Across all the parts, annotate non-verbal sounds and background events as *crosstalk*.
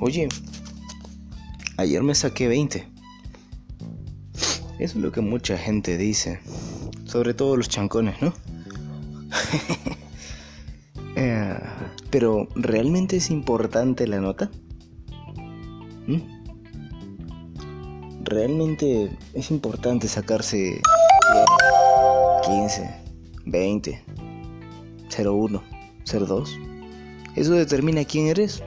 oye, ayer me saqué 20. Eso es lo que mucha gente dice, sobre todo los chancones, ¿no? *laughs* Eh, pero, ¿realmente es importante la nota? ¿Mm? ¿Realmente es importante sacarse 15, 20, 01, 02? ¿Eso determina quién eres?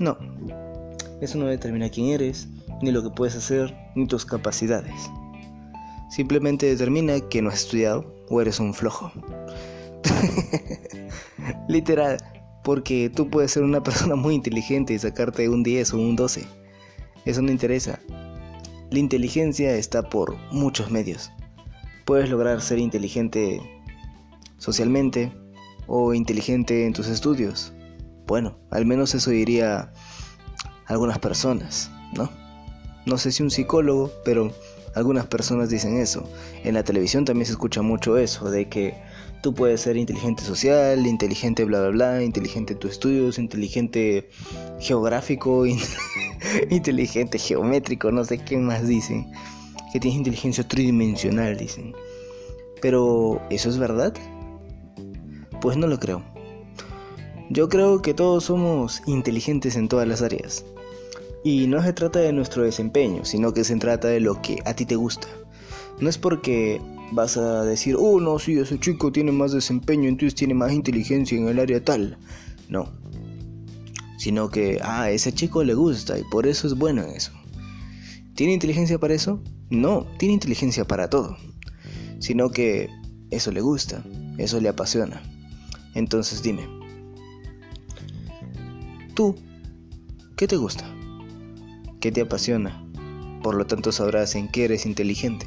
No, eso no determina quién eres, ni lo que puedes hacer, ni tus capacidades. Simplemente determina que no has estudiado o eres un flojo. *laughs* Literal, porque tú puedes ser una persona muy inteligente y sacarte un 10 o un 12. Eso no interesa. La inteligencia está por muchos medios. Puedes lograr ser inteligente socialmente o inteligente en tus estudios. Bueno, al menos eso diría algunas personas, ¿no? No sé si un psicólogo, pero algunas personas dicen eso. En la televisión también se escucha mucho eso, de que tú puedes ser inteligente social, inteligente bla bla bla, inteligente en tus estudios, inteligente geográfico, *laughs* inteligente geométrico, no sé qué más dicen. Que tienes inteligencia tridimensional, dicen. Pero, ¿eso es verdad? Pues no lo creo. Yo creo que todos somos inteligentes en todas las áreas. Y no se trata de nuestro desempeño, sino que se trata de lo que a ti te gusta. No es porque vas a decir, oh no, sí, ese chico tiene más desempeño, entonces tiene más inteligencia en el área tal. No. Sino que, ah, a ese chico le gusta y por eso es bueno en eso. ¿Tiene inteligencia para eso? No, tiene inteligencia para todo. Sino que eso le gusta, eso le apasiona. Entonces dime, ¿tú qué te gusta? ¿Qué te apasiona? Por lo tanto sabrás en qué eres inteligente.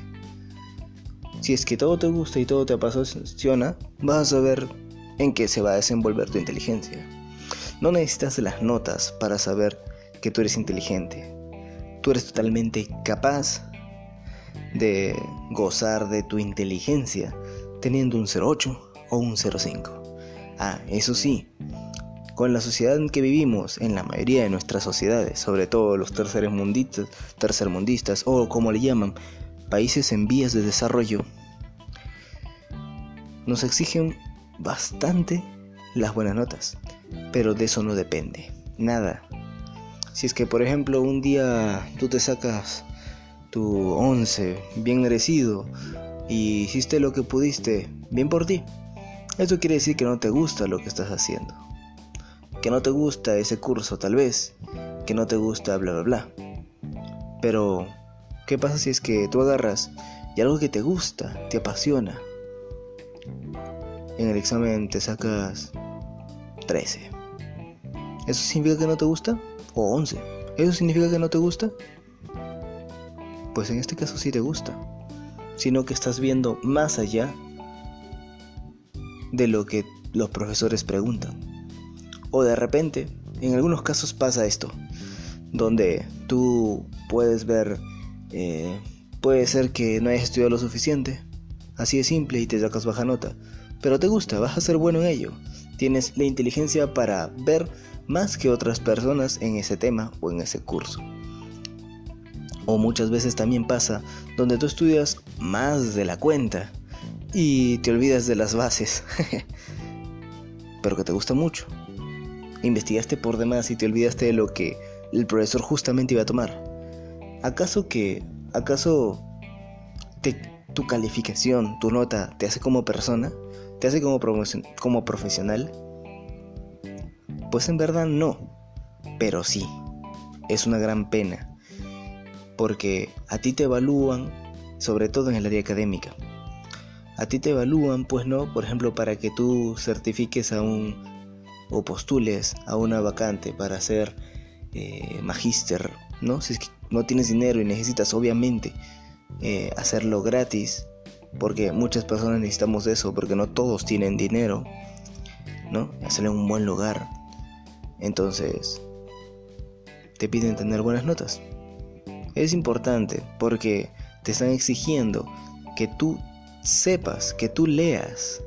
Si es que todo te gusta y todo te apasiona, vas a saber en qué se va a desenvolver tu inteligencia. No necesitas las notas para saber que tú eres inteligente. Tú eres totalmente capaz de gozar de tu inteligencia teniendo un 08 o un 05. Ah, eso sí, con la sociedad en que vivimos, en la mayoría de nuestras sociedades, sobre todo los tercermundistas, tercermundistas o como le llaman, países en vías de desarrollo, nos exigen bastante las buenas notas, pero de eso no depende, nada. Si es que por ejemplo un día tú te sacas tu 11 bien merecido y hiciste lo que pudiste, bien por ti. Eso quiere decir que no te gusta lo que estás haciendo que no te gusta ese curso tal vez, que no te gusta bla bla bla. Pero, ¿qué pasa si es que tú agarras y algo que te gusta, te apasiona? En el examen te sacas 13. ¿Eso significa que no te gusta? ¿O 11? ¿Eso significa que no te gusta? Pues en este caso sí te gusta, sino que estás viendo más allá de lo que los profesores preguntan. O de repente, en algunos casos pasa esto, donde tú puedes ver, eh, puede ser que no hayas estudiado lo suficiente, así de simple y te sacas baja nota, pero te gusta, vas a ser bueno en ello, tienes la inteligencia para ver más que otras personas en ese tema o en ese curso. O muchas veces también pasa donde tú estudias más de la cuenta y te olvidas de las bases, *laughs* pero que te gusta mucho investigaste por demás y te olvidaste de lo que el profesor justamente iba a tomar. ¿Acaso que, acaso tu calificación, tu nota, te hace como persona? ¿Te hace como, como profesional? Pues en verdad no, pero sí, es una gran pena, porque a ti te evalúan, sobre todo en el área académica. A ti te evalúan, pues no, por ejemplo, para que tú certifiques a un o postules a una vacante para ser eh, magíster, ¿no? Si es que no tienes dinero y necesitas obviamente eh, hacerlo gratis, porque muchas personas necesitamos eso, porque no todos tienen dinero, ¿no? Hacerlo en un buen lugar. Entonces, te piden tener buenas notas. Es importante porque te están exigiendo que tú sepas, que tú leas,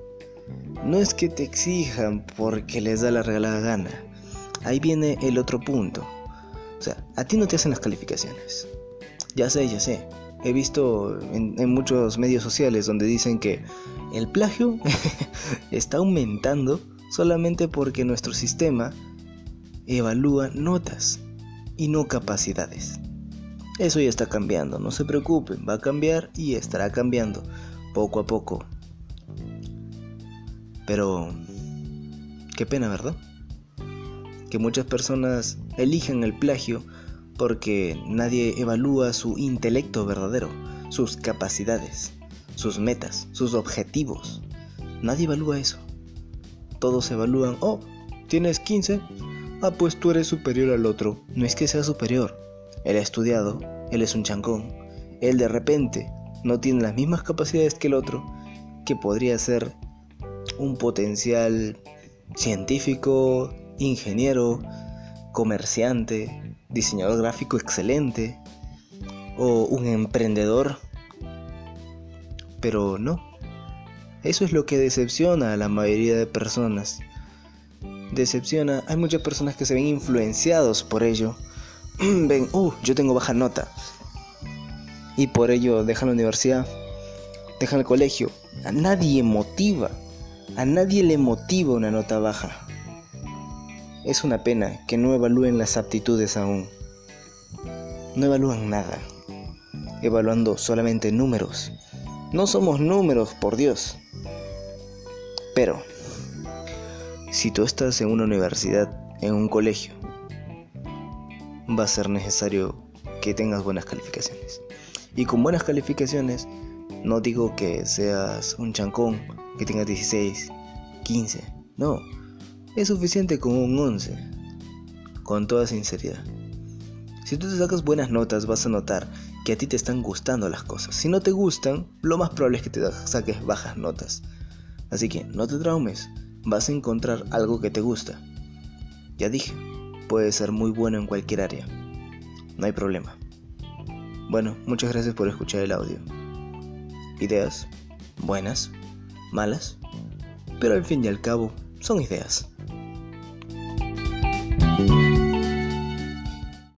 no es que te exijan porque les da la regalada gana. ahí viene el otro punto. O sea, a ti no te hacen las calificaciones. Ya sé, ya sé. He visto en, muchos medios sociales donde dicen que el plagio *laughs* está aumentando solamente porque nuestro sistema evalúa notas y no capacidades. Eso ya está cambiando, no se preocupen, va a cambiar y estará cambiando poco a poco. Pero, qué pena, ¿verdad? Que muchas personas elijan el plagio porque nadie evalúa su intelecto verdadero, sus capacidades, sus metas, sus objetivos. Nadie evalúa eso. Todos evalúan, oh, tienes 15, ah, pues tú eres superior al otro. No es que sea superior, él ha estudiado, él es un chancón, él de repente no tiene las mismas capacidades que el otro, que podría ser un potencial científico, ingeniero, comerciante, diseñador gráfico excelente o un emprendedor. Pero no. Eso es lo que decepciona a la mayoría de personas. Decepciona, hay muchas personas que se ven influenciados por ello *clears throat* ven, uh, yo tengo baja nota. Y por ello dejan la universidad, dejan el colegio. A nadie motiva, a nadie le motiva una nota baja. Es una pena que no evalúen las aptitudes aún. No evalúan nada, evaluando solamente números. No somos números, por Dios. Pero, si tú estás en una universidad, en un colegio, va a ser necesario que tengas buenas calificaciones. Y con buenas calificaciones, no digo que seas un chancón, que tengas 16, 15, no, es suficiente con un 11, con toda sinceridad. Si tú te sacas buenas notas, vas a notar que a ti te están gustando las cosas. Si no te gustan, lo más probable es que te saques bajas notas. Así que no te traumes, vas a encontrar algo que te gusta. Ya dije, puede ser muy bueno en cualquier área. No hay problema. Bueno, muchas gracias por escuchar el audio. Ideas, buenas, malas, pero al fin y al cabo son ideas.